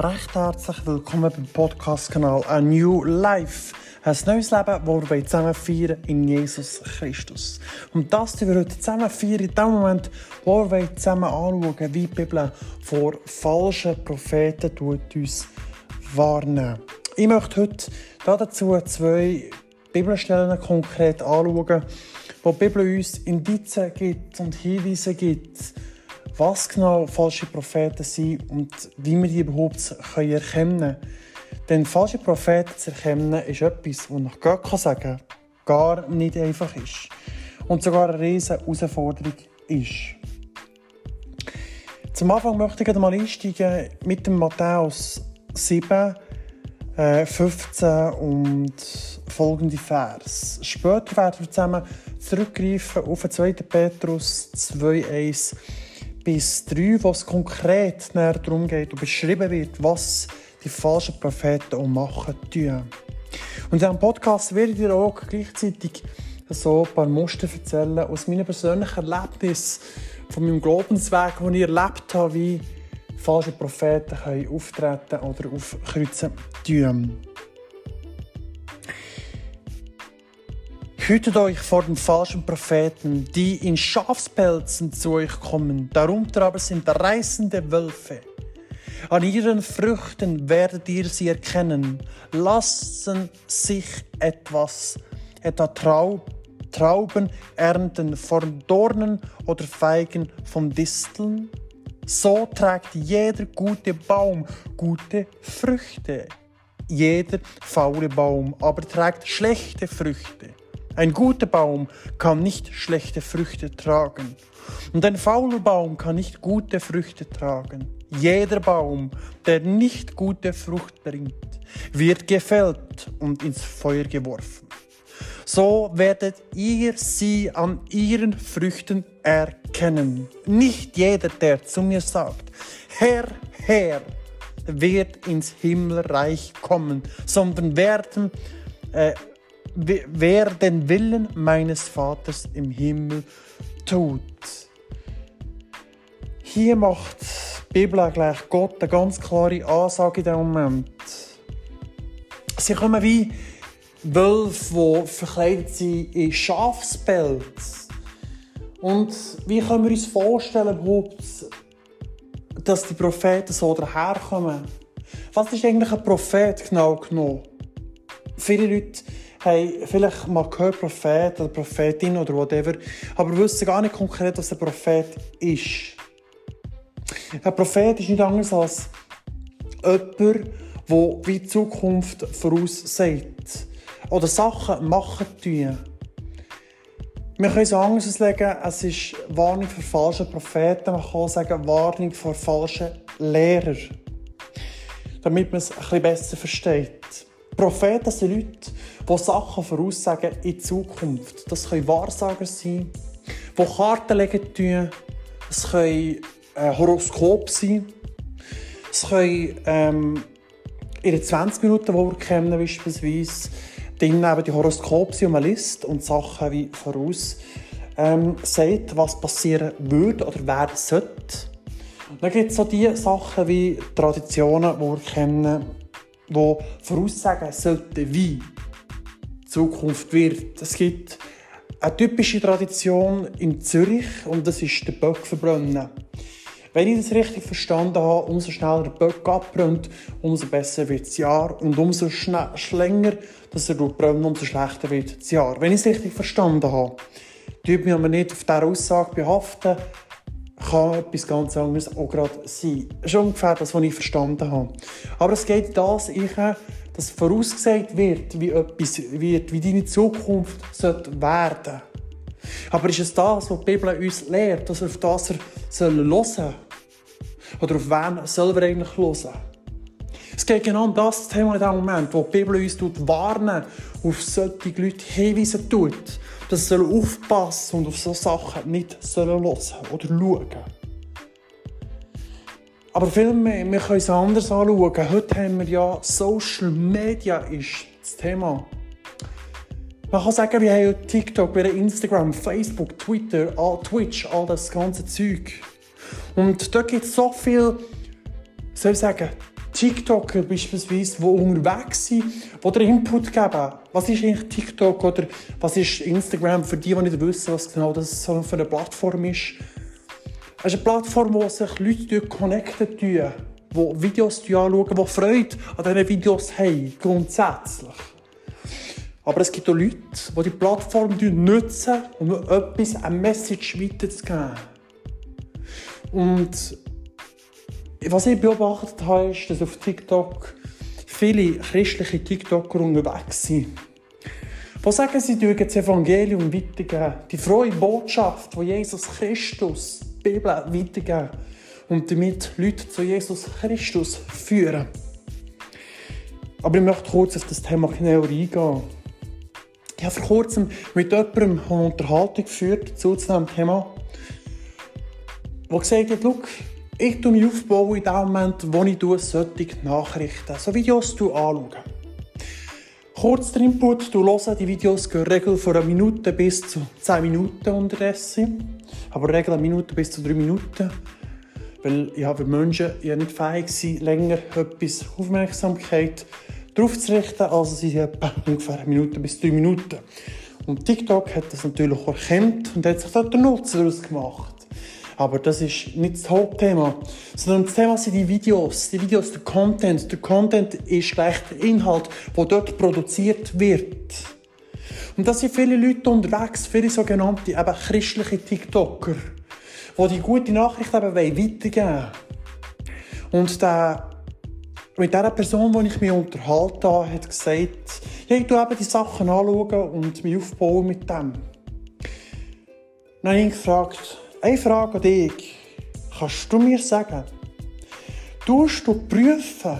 recht herzlich willkommen beim Podcast-Kanal A New Life. Ein neues Leben, das wir zusammen feiern in Jesus Christus. Und das tun wir heute zusammen feiern, in dem Moment, wo wir zusammen anschauen, wie die Bibel vor falschen Propheten uns warnen. Ich möchte heute dazu zwei Bibelstellen konkret anschauen, wo die Bibel uns Indizien gibt und Hinweise gibt, was genau falsche Propheten sind und wie wir die überhaupt erkennen können. Denn falsche Propheten zu erkennen, ist etwas, was nach Gott kann sagen gar nicht einfach ist. Und sogar eine riesige Herausforderung ist. Zum Anfang möchte ich mal einsteigen mit dem Matthäus 7, 15 äh, und folgende Vers. Später werden wir zusammen zurückgreifen auf 2. Petrus 2,1 bis 3, wo es konkret darum geht und beschrieben wird, was die falschen Propheten auch machen tun. Und in diesem Podcast werde ich dir auch gleichzeitig so ein paar Muster erzählen aus meinem persönlichen Erlebnis, von meinem Glaubensweg, den ich erlebt habe, wie falsche Propheten können auftreten oder aufkreuzen tun. Hütet euch vor den falschen Propheten, die in Schafspelzen zu euch kommen, darunter aber sind reißende Wölfe. An ihren Früchten werdet ihr sie erkennen. Lassen sich etwas, etwa Traub, Trauben ernten von Dornen oder Feigen von Disteln? So trägt jeder gute Baum gute Früchte. Jeder faule Baum aber trägt schlechte Früchte. Ein guter Baum kann nicht schlechte Früchte tragen. Und ein fauler Baum kann nicht gute Früchte tragen. Jeder Baum, der nicht gute Frucht bringt, wird gefällt und ins Feuer geworfen. So werdet ihr sie an ihren Früchten erkennen. Nicht jeder, der zu mir sagt, Herr, Herr, wird ins Himmelreich kommen, sondern werden, äh, wer den Willen meines Vaters im Himmel tut. Hier macht die Bibel gleich Gott eine ganz klare Ansage in diesem Moment. Sie kommen wie Wölfe, die verkleidet sind in Schafspelz. Und wie können wir uns vorstellen, dass die Propheten so daherkommen? Was ist eigentlich ein Prophet genau genommen? Viele Leute haben vielleicht mal gehört, Prophet oder Prophetin oder whatever, aber wissen gar nicht konkret, was ein Prophet ist. Ein Prophet ist nicht anders als jemand, der wie die Zukunft voraussagt oder Sachen machen tun. Wir können es anders auslegen, es ist Warnung für falsche Propheten, man kann auch sagen Warnung vor falschen Lehrern. Damit man es ein bisschen besser versteht. Propheten sind Leute, die Sachen voraussagen in Zukunft. Das können Wahrsager sein, die Karten legen tun. Es können äh, Horoskop sein. Es können ähm, in 20 Minuten, die wir beispielsweise, dann eben die Horoskope und man liest und Sachen wie voraus ähm, sagt, was passieren würde oder werden sollte. Dann gibt es so die Sachen wie Traditionen, die wir kennen, die voraussagen sollten, wie die Zukunft wird. Es gibt eine typische Tradition in Zürich und das ist der Böck verbrennen. Wenn ich das richtig verstanden habe, umso schneller der Böck abbrennt, umso besser wird das Jahr. Und umso länger dass er brennt, umso schlechter wird das Jahr. Wenn ich es richtig verstanden habe, tut mich aber nicht auf dieser Aussage behaften, kann etwas ganz anderes auch gerade sein. Ist ungefähr das, was ich verstanden habe. Aber es geht das, dass vorausgesagt wird, wie etwas wird, wie deine Zukunft werden sollte. Aber ist es das, was die Bibel uns lehrt, dass wir auf das er hören sollen? Oder auf wen sollen wir eigentlich hören? Es geht genau um das Thema in dem Moment, wo die Bibel uns warnen, auf solche Leute hinweisen tut, dass sie aufpassen und auf solche Sachen nicht hören oder schauen. Aber vielmehr, wir können es anders anschauen. Heute haben wir ja Social Media ist das Thema. Man kann sagen, wir haben TikTok, wir haben Instagram, Facebook, Twitter, Twitch, all das ganze Zeug. Und da gibt es so viel, soll ich sagen, TikToker beispielsweise, die unterwegs sind, die dir Input geben. Was ist eigentlich TikTok oder was ist Instagram für die, die nicht wissen, was genau das für eine Plattform ist? Es ist eine Plattform, wo sich Leute connecten die Videos anschauen, die Freude an diesen Videos haben, grundsätzlich. Aber es gibt auch Leute, die die Plattform nutzen, um etwas, eine Message weiterzugeben. Und was ich beobachtet habe, ist, dass auf TikTok viele christliche TikToker unterwegs sind. Die sagen, sie dürfen das Evangelium weitergeben. Die frohe Botschaft von Jesus Christus, die Bibel weitergeben. Und damit Leute zu Jesus Christus führen. Aber ich möchte kurz auf das Thema genauer eingehen. Ich habe vor kurzem mit jemandem eine Unterhaltung geführt zu diesem Thema, der gesagt hat, ich tue mich aufbauen in dem Moment, wo ich solche Nachrichten, so Videos anschaue. Kurz der Input, du hörst die Videos gehen regel von einer Minute bis zu 10 Minuten unterdessen. Aber regel eine Minute bis zu 3 Minuten. Weil ja, für Menschen ja nicht fähig sind, länger etwas Aufmerksamkeit darauf zu richten. Also sind sie etwa ungefähr eine Minute bis 3 Minuten. Und TikTok hat das natürlich erkannt und hat sich dort den Nutzen daraus gemacht. Aber das ist nicht das Hauptthema. Sondern das Thema sind die Videos. Die Videos, der Content. Der Content ist gleich der Inhalt, der dort produziert wird. Und da sind viele Leute unterwegs, viele sogenannte eben christliche TikToker, die die gute Nachricht eben weitergeben wollen. Und der, mit dieser Person, die ich mich unterhalten habe, hat gesagt, ja, ich schaue die Sachen anschauen und mich aufbauen mit dem. Dann habe ich ihn gefragt, eine Frage an dich. Kannst du mir sagen, tust du prüfen,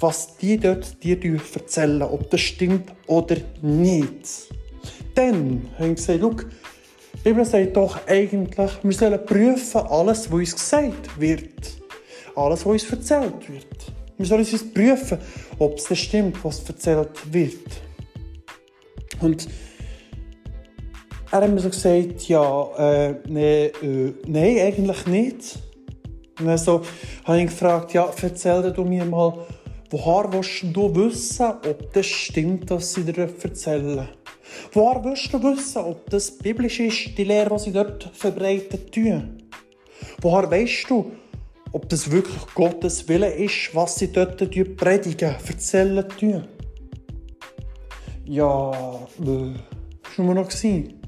was die dort dir erzählen, ob das stimmt oder nicht? Dann habe ich gesagt, schau, die Bibel sagt doch eigentlich, wir sollen prüfen alles, was uns gesagt wird. Alles, was uns erzählt wird. Wir sollen uns prüfen, ob es stimmt, was erzählt wird. Und er hat mir so gesagt, ja, äh, nee, äh, nein, eigentlich nicht. Und dann so, habe ich gefragt, ja, erzähl du mir mal, woher willst du wissen, ob das stimmt, was sie dir erzählen? Woher willst du wissen, ob das biblisch ist, die Lehre, die sie dort verbreiten tun? Woher weißt du, ob das wirklich Gottes Wille ist, was sie dort predigen, erzählen tun? Ja, äh, das war nur noch. Gewesen.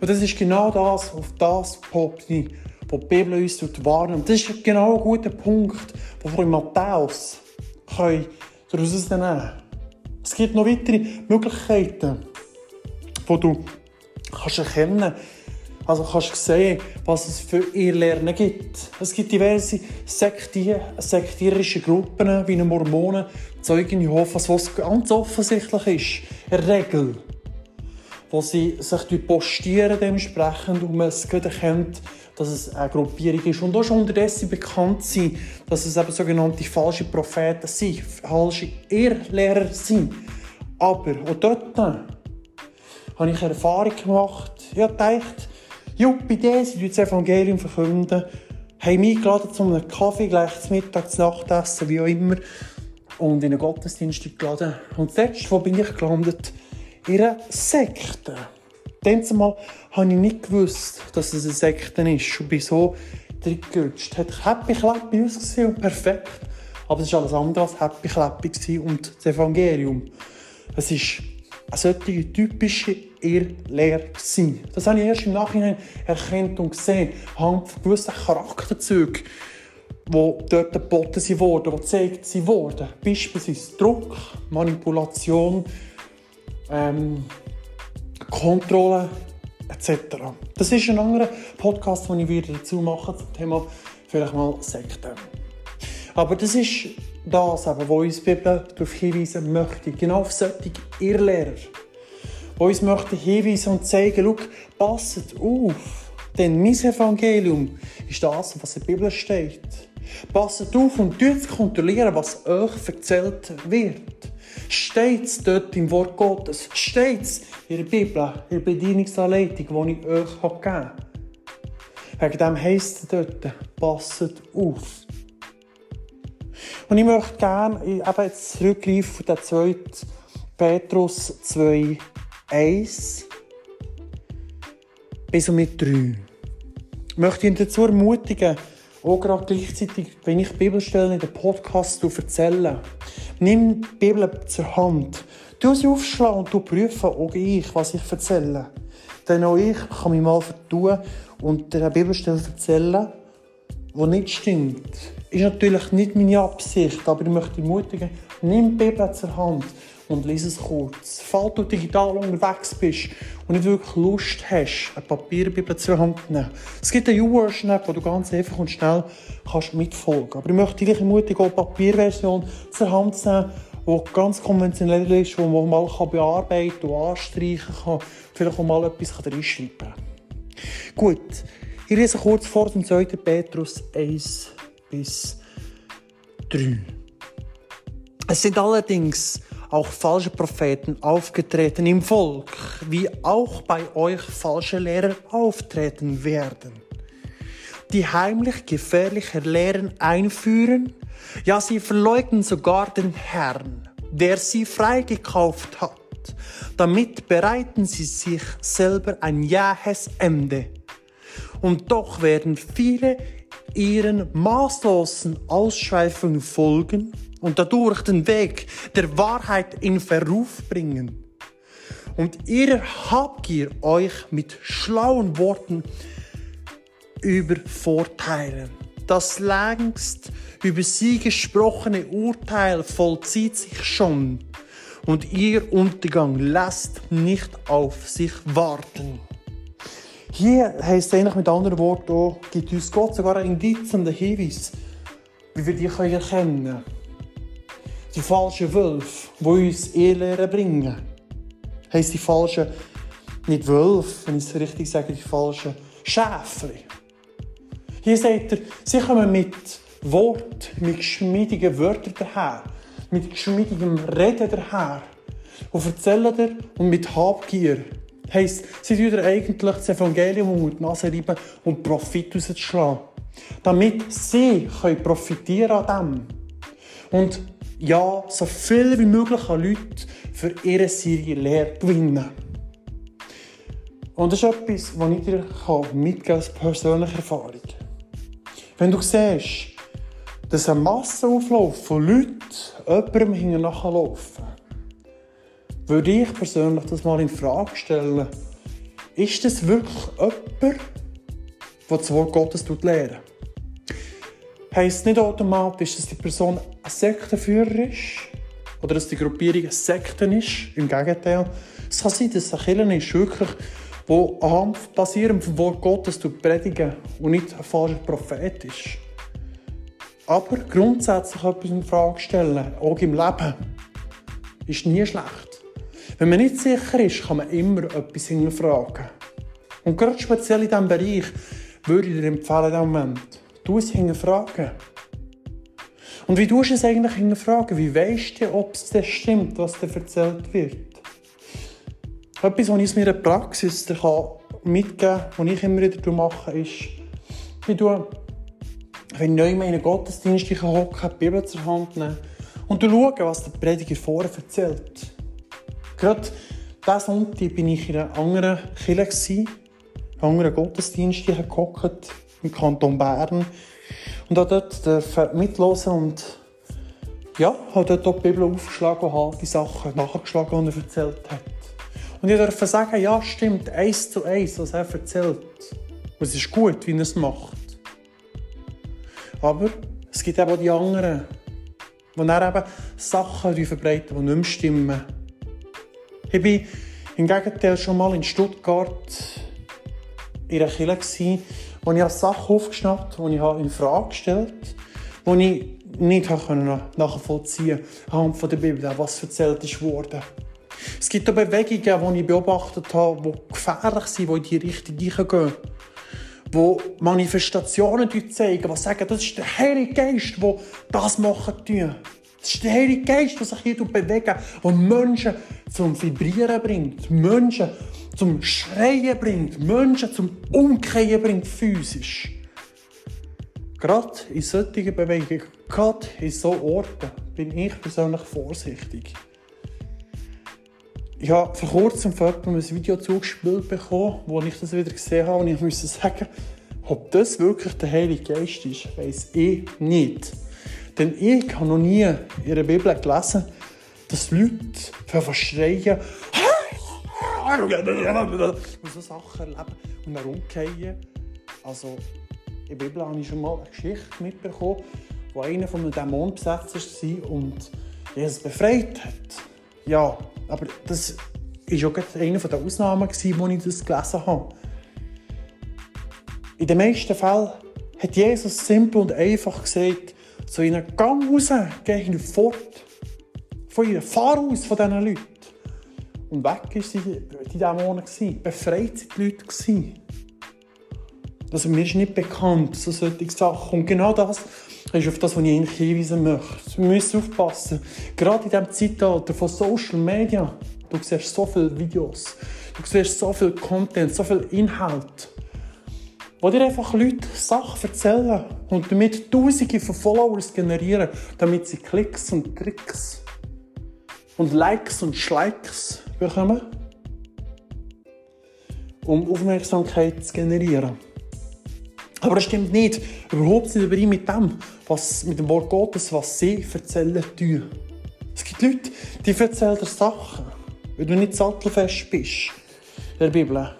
Und das ist genau das, auf das poppt die, wo die Bibel uns warnt. Das ist genau ein guter Punkt, den wir in Matthäus daraus nehmen können. Es gibt noch weitere Möglichkeiten, wo du kannst erkennen also kannst sehen, was es für ihr Lernen gibt. Es gibt diverse Sektier, sektierische Gruppen, wie eine Mormonen, Zeugen Jehovas, was ganz offensichtlich ist. Eine Regel wo sie sich postieren dementsprechend und man es erkennt, dass es eine Gruppierung ist. Und auch schon unterdessen bekannt sind, dass es eben sogenannte falsche Propheten sind, falsche Irrlehrer sind. Aber auch dort habe ich eine Erfahrung gemacht. Ich habe gedacht, Juppie, die, sie das Evangelium verkünden, haben mich eingeladen zu einem Kaffee, gleich zum Mittag, zum Nachtessen, wie auch immer, und in einen Gottesdienst geladen. Und zuletzt, wo bin ich gelandet? Ihrer Sekte. Dann mal habe ich nicht gewusst, dass es eine Sekte ist und bin so reingerutscht. Es hat happy clappy ausgesehen und perfekt. Aber es war alles andere als happy clappy und das Evangelium. Es war eine solche typische Irrlehre. Das habe ich erst im Nachhinein erkannt und gesehen. Anhand von gewissen Charakterzügen, die dort geboten wurden, die gezeigt wurden. Beispielsweise Druck, Manipulation, ähm, Kontrolle etc. Das ist ein anderer Podcast, den ich wieder dazu mache zum Thema vielleicht mal Sekten. Aber das ist das, was uns die Bibel darauf hinweisen möchte. Genau auf solche Irrlehrer. Die uns möchte hinweisen und zeigen, schau, passet auf. Denn mein Evangelium ist das, was in der Bibel steht. Passet auf und kontrollieren, was euch erzählt wird. Steht dort im Wort Gottes? Steht es in der Bibel, in der Bedienungsanleitung, die ich euch gegeben habe? Wegen dem heisst es dort, passet auf. Und ich möchte gerne eben jetzt zurückgreifen auf den 2. Petrus 2, 1 bis und mit 3. Ich möchte ihn dazu ermutigen, auch gerade gleichzeitig, wenn ich Bibelstellen in den Podcast erzähle, nimm die Bibel zur Hand. Du sie aufschlagen und du prüfen, auch ich, was ich erzähle. Denn auch ich kann mich mal vertun und der Bibelstelle erzählen, die nicht stimmt. Ist natürlich nicht meine Absicht, aber ich möchte ermutigen, nimm die Bibel zur Hand und lies es kurz. Falls du digital unterwegs bist und nicht wirklich Lust hast, eine Papierbibel zu nehmen. Es gibt eine YouVersion-App, wo du ganz einfach und schnell kannst mitfolgen kannst. Aber ich möchte dich ermutigen, auch die Papierversion zur Hand zu nehmen, die ganz konventionell ist, die man mal bearbeiten und anstreichen kann, vielleicht auch mal etwas reinschreiben kann. Gut, ich lese kurz vor dem 2. Petrus 1 bis 3. Es sind allerdings auch falsche Propheten aufgetreten im Volk, wie auch bei euch falsche Lehrer auftreten werden, die heimlich gefährliche Lehren einführen, ja sie verleugnen sogar den Herrn, der sie freigekauft hat. Damit bereiten sie sich selber ein jähes Ende. Und doch werden viele ihren maßlosen Ausschweifungen folgen und dadurch den Weg der Wahrheit in Verruf bringen und ihre Habgier euch mit schlauen Worten übervorteilen. Das längst über sie gesprochene Urteil vollzieht sich schon und ihr Untergang lässt nicht auf sich warten. Hier heißt es mit anderen Worten auch, gibt uns Gott sogar einen Indiz und einen Hinweis, wie wir die erkennen können die falschen Wölfe, die uns Irrlehren bringen. Heißt die falschen, nicht Wölfe, wenn ich es richtig sage, die falschen Schäfli. Hier sagt er, sie kommen mit Wort, mit geschmiedigen Wörtern daher, mit geschmiedigem Reden daher und erzählen dir und mit Habgier. Heisst, sie tun eigentlich das Evangelium um die Nase reiben und Profit rauszuschlagen. Damit sie können profitieren an dem. Und ja, so viel wie möglich an Leute für ihre Serie Lehre gewinnen. Und das ist etwas, was ich dir mitgeben als persönliche Erfahrung. Wenn du siehst, dass ein Massenauflauf von Leuten jemandem hinten nachlaufen, würde ich persönlich das mal in Frage stellen. Ist das wirklich jemand, der das Wort Gottes lehrt? heisst nicht automatisch, dass die Person ein Sektenführer ist oder dass die Gruppierung eine Sekte ist. Im Gegenteil. Es kann sein, dass es eine Kirche ist, wirklich, wo anhand basierend vom Wort Gottes predigen und nicht ein falscher Prophet ist. Aber grundsätzlich etwas in Frage stellen, auch im Leben, ist nie schlecht. Wenn man nicht sicher ist, kann man immer etwas hinterfragen. Und gerade speziell in diesem Bereich würde ich dir empfehlen, in Moment, Du es hinterfragen. Und wie tust du es eigentlich hinterfragen? Wie weißt du, ob es das stimmt, was dir erzählt wird? Etwas, was ich aus meiner Praxis mitgeben kann, was ich immer wieder mache, ist, wie du, wenn ich neu in einen Gottesdienst hocke, die Bibel zur Hand nehmen und du schaust, was der Prediger vorher erzählt. Gerade diesen Sonntag bin ich in einer anderen Kirche, in einem anderen Gottesdienst gehockt im Kanton Bern. Und habe dort mitlosen und ja, habe dort die Bibel aufgeschlagen und habe die Sachen nachgeschlagen, die er erzählt hat. Und ich durfte sagen, ja, stimmt, eins zu eins, was er erzählt. Und es ist gut, wie er es macht. Aber es gibt eben auch die anderen, die dann eben Sachen verbreiten, die nicht mehr stimmen. Ich war im Gegenteil schon mal in Stuttgart in einer Kirche, wo ich Sachen aufgeschnappt habe, die ich in Frage gestellt habe, die ich nicht nachvollziehen konnte, anhand von der Bibel, was erzählt worden. Es gibt auch Bewegungen, die ich beobachtet habe, die gefährlich sind, die in die Richtung gehen. Die Manifestationen zeigen, die sagen, das ist der Heilige Geist, der das machen tun. Der Heilige Geist, der sich hier bewegt und Menschen zum Vibrieren bringt. Menschen zum Schreien bringt, Menschen zum Umkehren bringt, physisch. Gerade in solchen Bewegungen, gerade in solchen Orten, bin ich persönlich vorsichtig. Ich habe vor kurzem von jemandem ein Video zugespielt bekommen, wo ich das wieder gesehen habe und ich musste sagen, ob das wirklich der Heilige Geist ist, weiß ich nicht. Denn ich habe noch nie in der Bibel gelesen, dass Leute verschreien und so Sachen erleben und dann umgehen. Also, in der Bibel habe ich schon mal eine Geschichte mitbekommen, wo einer von einem Dämon besetzt war und Jesus befreit hat. Ja, aber das war auch eine der Ausnahmen, wo ich das gelesen habe. In den meisten Fällen hat Jesus simpel und einfach gesagt, so in einen Gang raus, geh ihn fort. Von ihnen, fahr aus von diesen Leuten. Und weg waren die Dämonen, befreit sind die Leute. Also mir ist nicht bekannt, so solche Sachen. Und genau das ist auf das, was ich eigentlich hinweisen möchte. Wir müssen aufpassen. Gerade in diesem Zeitalter von Social Media, du siehst so viele Videos, du siehst so viel Content, so viel Inhalt, wo dir einfach Leute Sachen erzählen und damit Tausende von Followers generieren, damit sie Klicks und Tricks und Likes und Schlikes bekommen, um Aufmerksamkeit zu generieren. Aber das stimmt nicht. Überhaupt nicht überein mit dem, was, mit dem Wort Gottes, was sie erzählen tun. Es gibt Leute, die erzählen dir Sachen, weil du nicht sattelfest bist in der Bibel.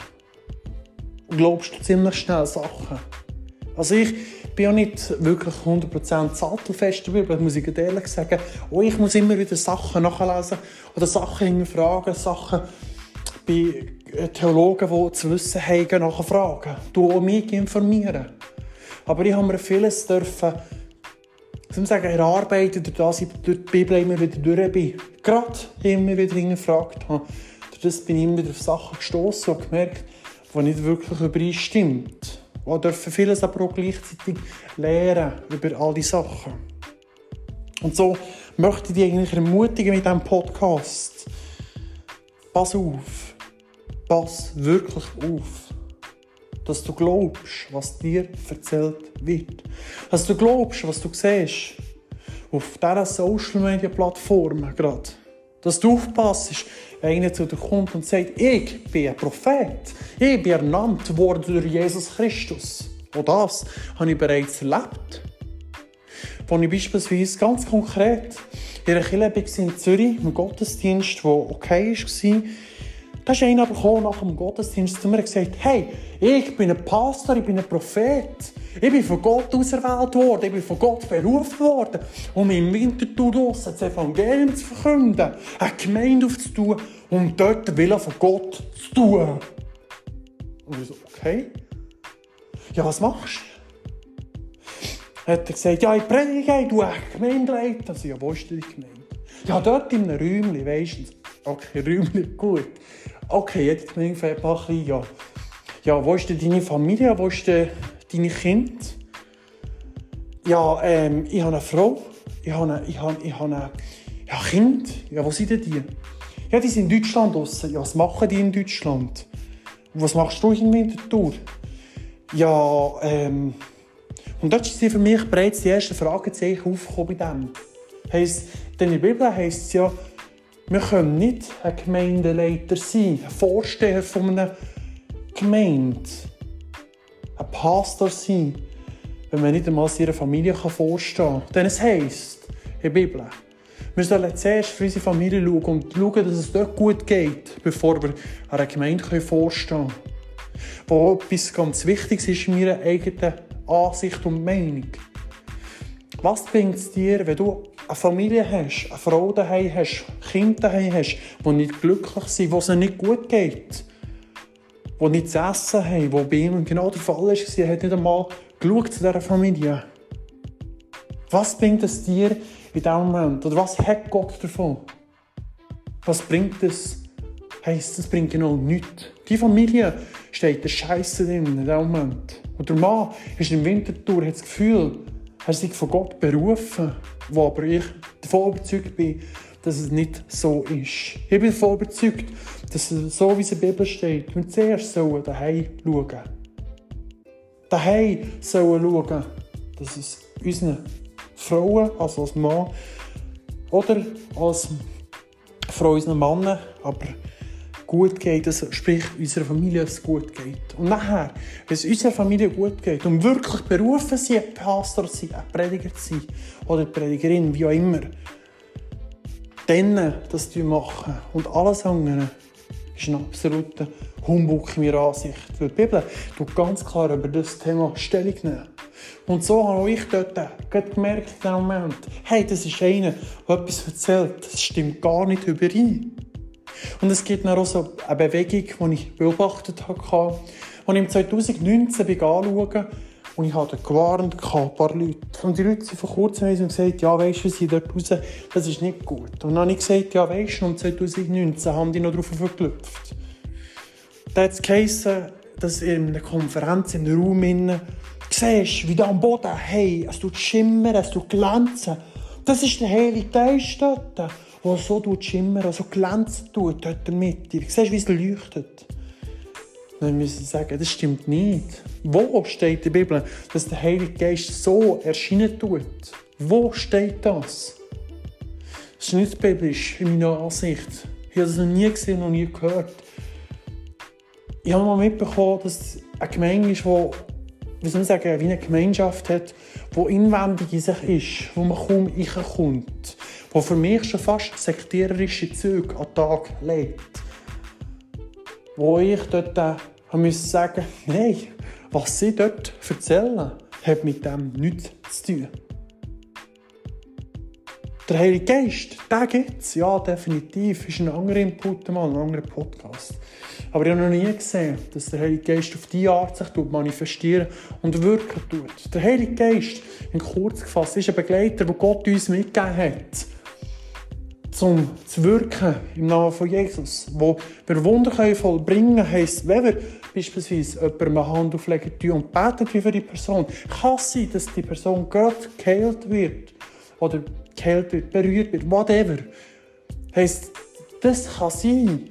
Und glaubst du ziemlich schnell Sachen. Also ich bin ja nicht wirklich 100% sattelfest dabei, aber muss ich ehrlich sagen, oh, ich muss immer wieder Sachen nachlesen oder Sachen hinterfragen, Sachen bei Theologen, die zu wissen haben, nachfragen. Du auch mich informieren. Aber ich habe mir vieles dürfen, soll sagen, erarbeiten, durch das ich durch die Bibel immer wieder durch bin. Gerade immer wieder hinterfragt habe. Durch das bin ich immer wieder auf Sachen gestoßen und gemerkt, die nicht wirklich übereinstimmt. Wir dürfen vieles aber auch gleichzeitig lernen über all diese Sachen. Und so möchte ich dich eigentlich ermutigen mit diesem Podcast. Pass auf. Pass wirklich auf. Dass du glaubst, was dir erzählt wird. Dass du glaubst, was du siehst. Auf dieser Social Media Plattform gerade. Dass du aufpasst, wenn einer zu dir kommt und sagt, ich bin ein Prophet. Ich bin ernannt worden durch Jesus Christus. Und das habe ich bereits erlebt. Als ich beispielsweise ganz konkret in einer Kirche in Zürich, im Gottesdienst, der okay war, da ist einer aber nach dem Gottesdienst zu mir und gesagt, hey, ich bin ein Pastor, ich bin ein Prophet. Ich bin von Gott auserwählt worden, ich bin von Gott berufen worden, um im Winterthur draussen das Evangelium zu verkünden, eine Gemeinde aufzutun und dort den Willen von Gott zu tun. Und ich so, okay. Ja, was machst du? Hat er gesagt, ja, ich predige, du eine Gemeinde leiten. Also, ja, wo ist die Gemeinde? Ja, dort in einem Räumchen, weisst du. Okay, Räumchen, gut. Okay, jetzt Gemeinde fängt ein bisschen, ja. Ja, wo ist denn deine Familie? Wo ist denn deine Kinder? Ja, ähm, ich habe eine Frau. Ich habe, eine, ich habe, ich habe eine, ja, Kind. Ja, wo sind denn die? Ja, die sind in Deutschland draussen. Ja, was machen die in Deutschland? was machst du in Winterthur? Ja, ähm... Und dort sind für mich bereits die ersten Fragezeichen aufgekommen bei dem. Heisst, denn in der Bibel heisst es ja, wir können nicht ein Gemeindeleiter sein, ein Vorsteher von einer Gemeinde, ein Pastor sein, wenn man nicht einmal seiner Familie vorstehen kann. Denn es heisst in der Bibel, wir sollen zuerst für unsere Familie schauen und schauen, dass es dort gut geht, bevor wir einer Gemeinde vorstehen können. Wo etwas ganz Wichtiges ist in meiner eigenen Ansicht und Meinung. Was bringt es dir, wenn du eine Familie hast, eine Frau daheim hast, Kinder daheim hast, die nicht glücklich sind, wo es ihnen nicht gut geht, die nicht zu essen haben, wo bei ihnen genau der Fall ist, er hat nicht einmal geschaut zu dieser Familie. Was bringt es dir, in diesem Moment? Oder was hat Gott davon? Was bringt es? Heißt, es bringt genau nichts. Die Familie steht der Scheiße drin in diesem Moment. Und der Mann ist im Wintertour, hat das Gefühl, er sich von Gott berufen, wo aber ich davon überzeugt bin, dass es nicht so ist. Ich bin davon überzeugt, dass es so wie es in der Bibel steht, wir zuerst sollen daheim schauen. Daheim sollen schauen, dass es unseren Frauen, also als Mann, oder als Frau unseren Männern, aber gut geht, also sprich unserer Familie es gut geht. Und nachher, wenn es unserer Familie gut geht und wirklich berufen sind, ein Pastor zu sein, ein Prediger zu sein oder Predigerin, wie auch immer, dann das machen und alles andere ist ein absoluter Humbug in meiner Ansicht. Weil die Bibel tut ganz klar über das Thema Stellung nehmen. Und so habe ich dort gemerkt in dem Moment, hey, das ist einer, der etwas erzählt, das stimmt gar nicht überein. Und es gibt auch so eine Bewegung, die ich beobachtet habe, die ich im 2019 anschaue und ich habe gewarnt, ein paar Leute. Und die Leute sind vor kurzem und gesagt, ja, weisst du, sind dort raus, das ist nicht gut. Und dann habe ich gesagt, ja, weisst du, und 2019 haben die noch drauf verklüpft. Da hat es geheißen, dass in einer Konferenz in einem Raum innen siehst, wie da am Boden, hey, es tut schimmern, es tut glänzen. Das ist der Heilige Geist dort, der so schimmern, so glänzen tut, dort in der Mitte. Siehst du, wie es leuchtet? Dann müssen sie sagen, das stimmt nicht. Wo steht in der Bibel, dass der Heilige Geist so erscheinen tut? Wo steht das? Das ist nicht biblisch, in meiner Ansicht. Ich habe das noch nie gesehen, noch nie gehört. Ich habe mal mitbekommen, dass eine Gemeinde ist, die wie soll man sagen, wie eine Gemeinschaft hat, die inwendig in sich ist, wo man kaum reinkommt, die für mich schon fast sektiererische Züge an den Tag legt wo ich dort äh, musste sagen, nein, was sie dort erzählen, hat mit dem nichts zu tun. Der Heilige Geist, den gibt es, ja, definitiv. Ist ein anderer Input, mal, ein anderer Podcast. Aber ich habe noch nie gesehen, dass der Heilige Geist auf diese Art sich manifestieren und wirken tut. Der Heilige Geist, in kurz gefasst, ist ein Begleiter, den Gott uns mitgegeben hat zum zu wirken im Namen von Jesus. Wo wir Wunder vollbringen können, heisst, wenn wir beispielsweise jemandem eine Hand auflegen und beten für die Person, kann es sein, dass die Person Gott geheilt wird oder geheilt wird, berührt wird, whatever. Heisst, das kann sein.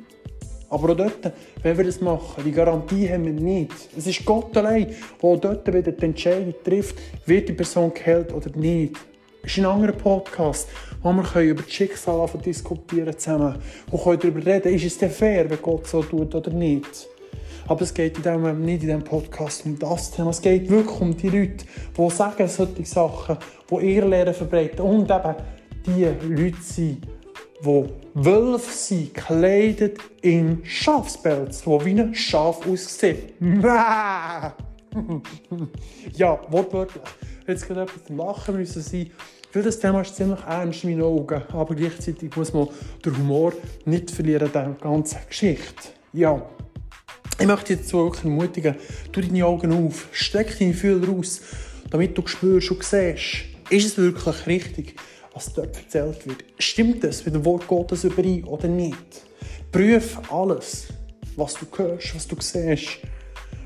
Aber auch dort, wenn wir das machen, die Garantie haben wir nicht. Es ist Gott allein, der dort wieder die Entscheidung trifft, wird die Person geheilt oder nicht. Es ist ein anderer Podcast, wo wir über das Schicksal diskutieren zusammen und können darüber reden, ist es denn fair, wenn Gott so tut oder nicht. Aber es geht in dem, nicht in diesem Podcast um das Thema. Es geht wirklich um die Leute, die sagen solche Sachen, die ihr Lehren verbreiten und eben die Leute sind, die Wölfe sind, gekleidet in Schafspelz, die wie ein Schaf aussehen. ja, wortwörtlich. Jetzt gerade etwas zum Lachen müssen sein. Weil das Thema ist ziemlich ernst in meinen Augen, aber gleichzeitig muss man den Humor nicht verlieren der ganzen Geschichte. Ja, ich möchte dich dazu wirklich ermutigen, tu deine Augen auf, streck deine Fühler raus, damit du spürst und siehst, ist es wirklich richtig, was dort erzählt wird? Stimmt es mit dem Wort Gottes überein oder nicht? Prüf alles, was du hörst, was du siehst,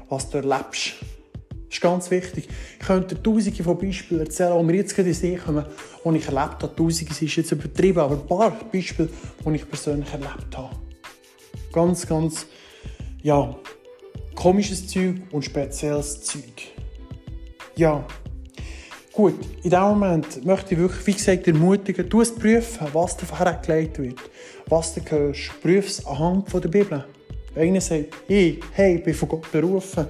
was du erlebst. Das ist ganz wichtig. Ich könnte tausende von Beispielen erzählen, die mir jetzt gerade in kommen, die ich erlebt habe. Tausende ist jetzt übertrieben, aber ein paar Beispiele, die ich persönlich erlebt habe. Ganz, ganz, ja, komisches Zeug und spezielles Zeug. Ja, gut, in diesem Moment möchte ich wirklich, wie gesagt, ermutigen, du es prüfen, was da hergelegt wird, was du hörst. Prüf es anhand der Bibel. Einer sagt, ich, hey, bin von Gott berufen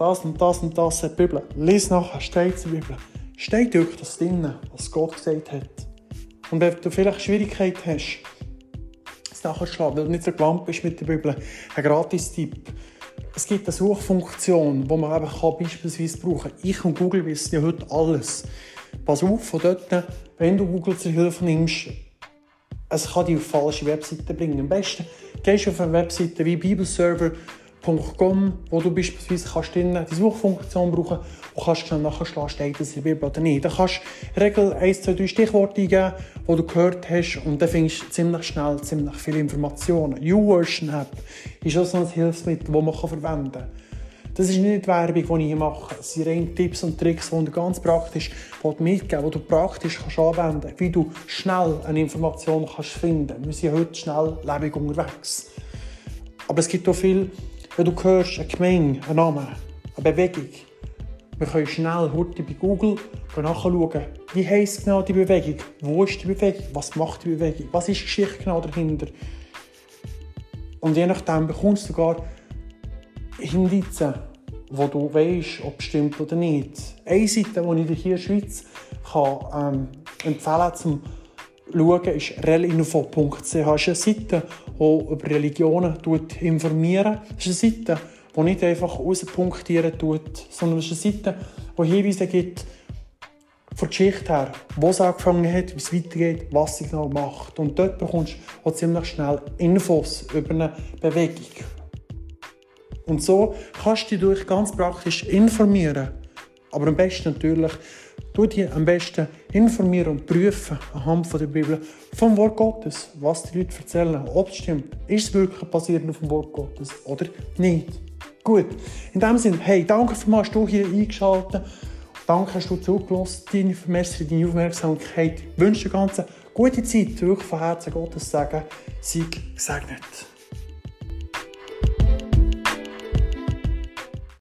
das und das und das in der Bibel. Lies nachher, steht in der Bibel. Steht wirklich das drin, was Gott gesagt hat. Und wenn du vielleicht Schwierigkeiten hast, es nachzuschlagen, weil du nicht so gewandt bist mit der Bibel, ein Gratis-Tipp. Es gibt eine Suchfunktion, die man eben kann beispielsweise brauchen kann. Ich und Google wissen ja heute alles. Pass auf, von dort, wenn du Google zur Hilfe nimmst, es kann dich auf falsche Webseiten bringen. Am besten gehst du auf eine Webseite wie Bibelserver .com, wo du beispielsweise kannst die Suchfunktion brauchen und kannst schnell nachschlagen, steht das in der Bibel oder nicht. Dann kannst du Regel 1, 2, 3 Stichworte eingeben, die du gehört hast und dann findest du ziemlich schnell ziemlich viele Informationen. YouVersion App ist auch so ein Hilfsmittel, das man verwenden kann. Das ist nicht die Werbung, die ich mache. Es sind rein Tipps und Tricks, die du ganz praktisch mitgeben die du praktisch kannst anwenden kannst, wie du schnell eine Information kannst finden kannst. Wir sind heute schnell lebig unterwegs. Aber es gibt auch viel wenn du hörst, eine Gemeinde, ein Name, eine Bewegung, Wir können schnell heute bei Google nachschauen, wie heisst genau die Bewegung, wo ist die Bewegung, was macht die Bewegung, was ist die Geschichte genau dahinter. Und je nachdem bekommst du sogar Hinweise, wo du weißt, ob es stimmt oder nicht. Eine Seite, die ich dir hier in der Schweiz kann, ähm, empfehlen kann, schauen, ist relinfo.ch. Das ist eine Seite, die über Religionen informiert. Das ist eine Seite, die nicht einfach rauspunktieren tut, sondern es ist eine Seite, die Hinweise gibt, von der Geschichte her, wo es angefangen hat, wie es weitergeht, was sie genau macht. Und dort bekommst du auch ziemlich schnell Infos über eine Bewegung. Und so kannst du dich ganz praktisch informieren. Aber am besten natürlich, du dich am besten informieren und prüfen anhand von der Bibel vom Wort Gottes, was die Leute erzählen, ob es stimmt. Ist es wirklich basierend auf dem Wort Gottes oder nicht? Gut, in dem Sinne, hey, danke für dass du hier eingeschaltet Danke, dass du zugelassen hast. Merci für deine Aufmerksamkeit. Ich wünsche dir gute Zeit. Wirklich von Herzen Gottes sagen, sei gesegnet.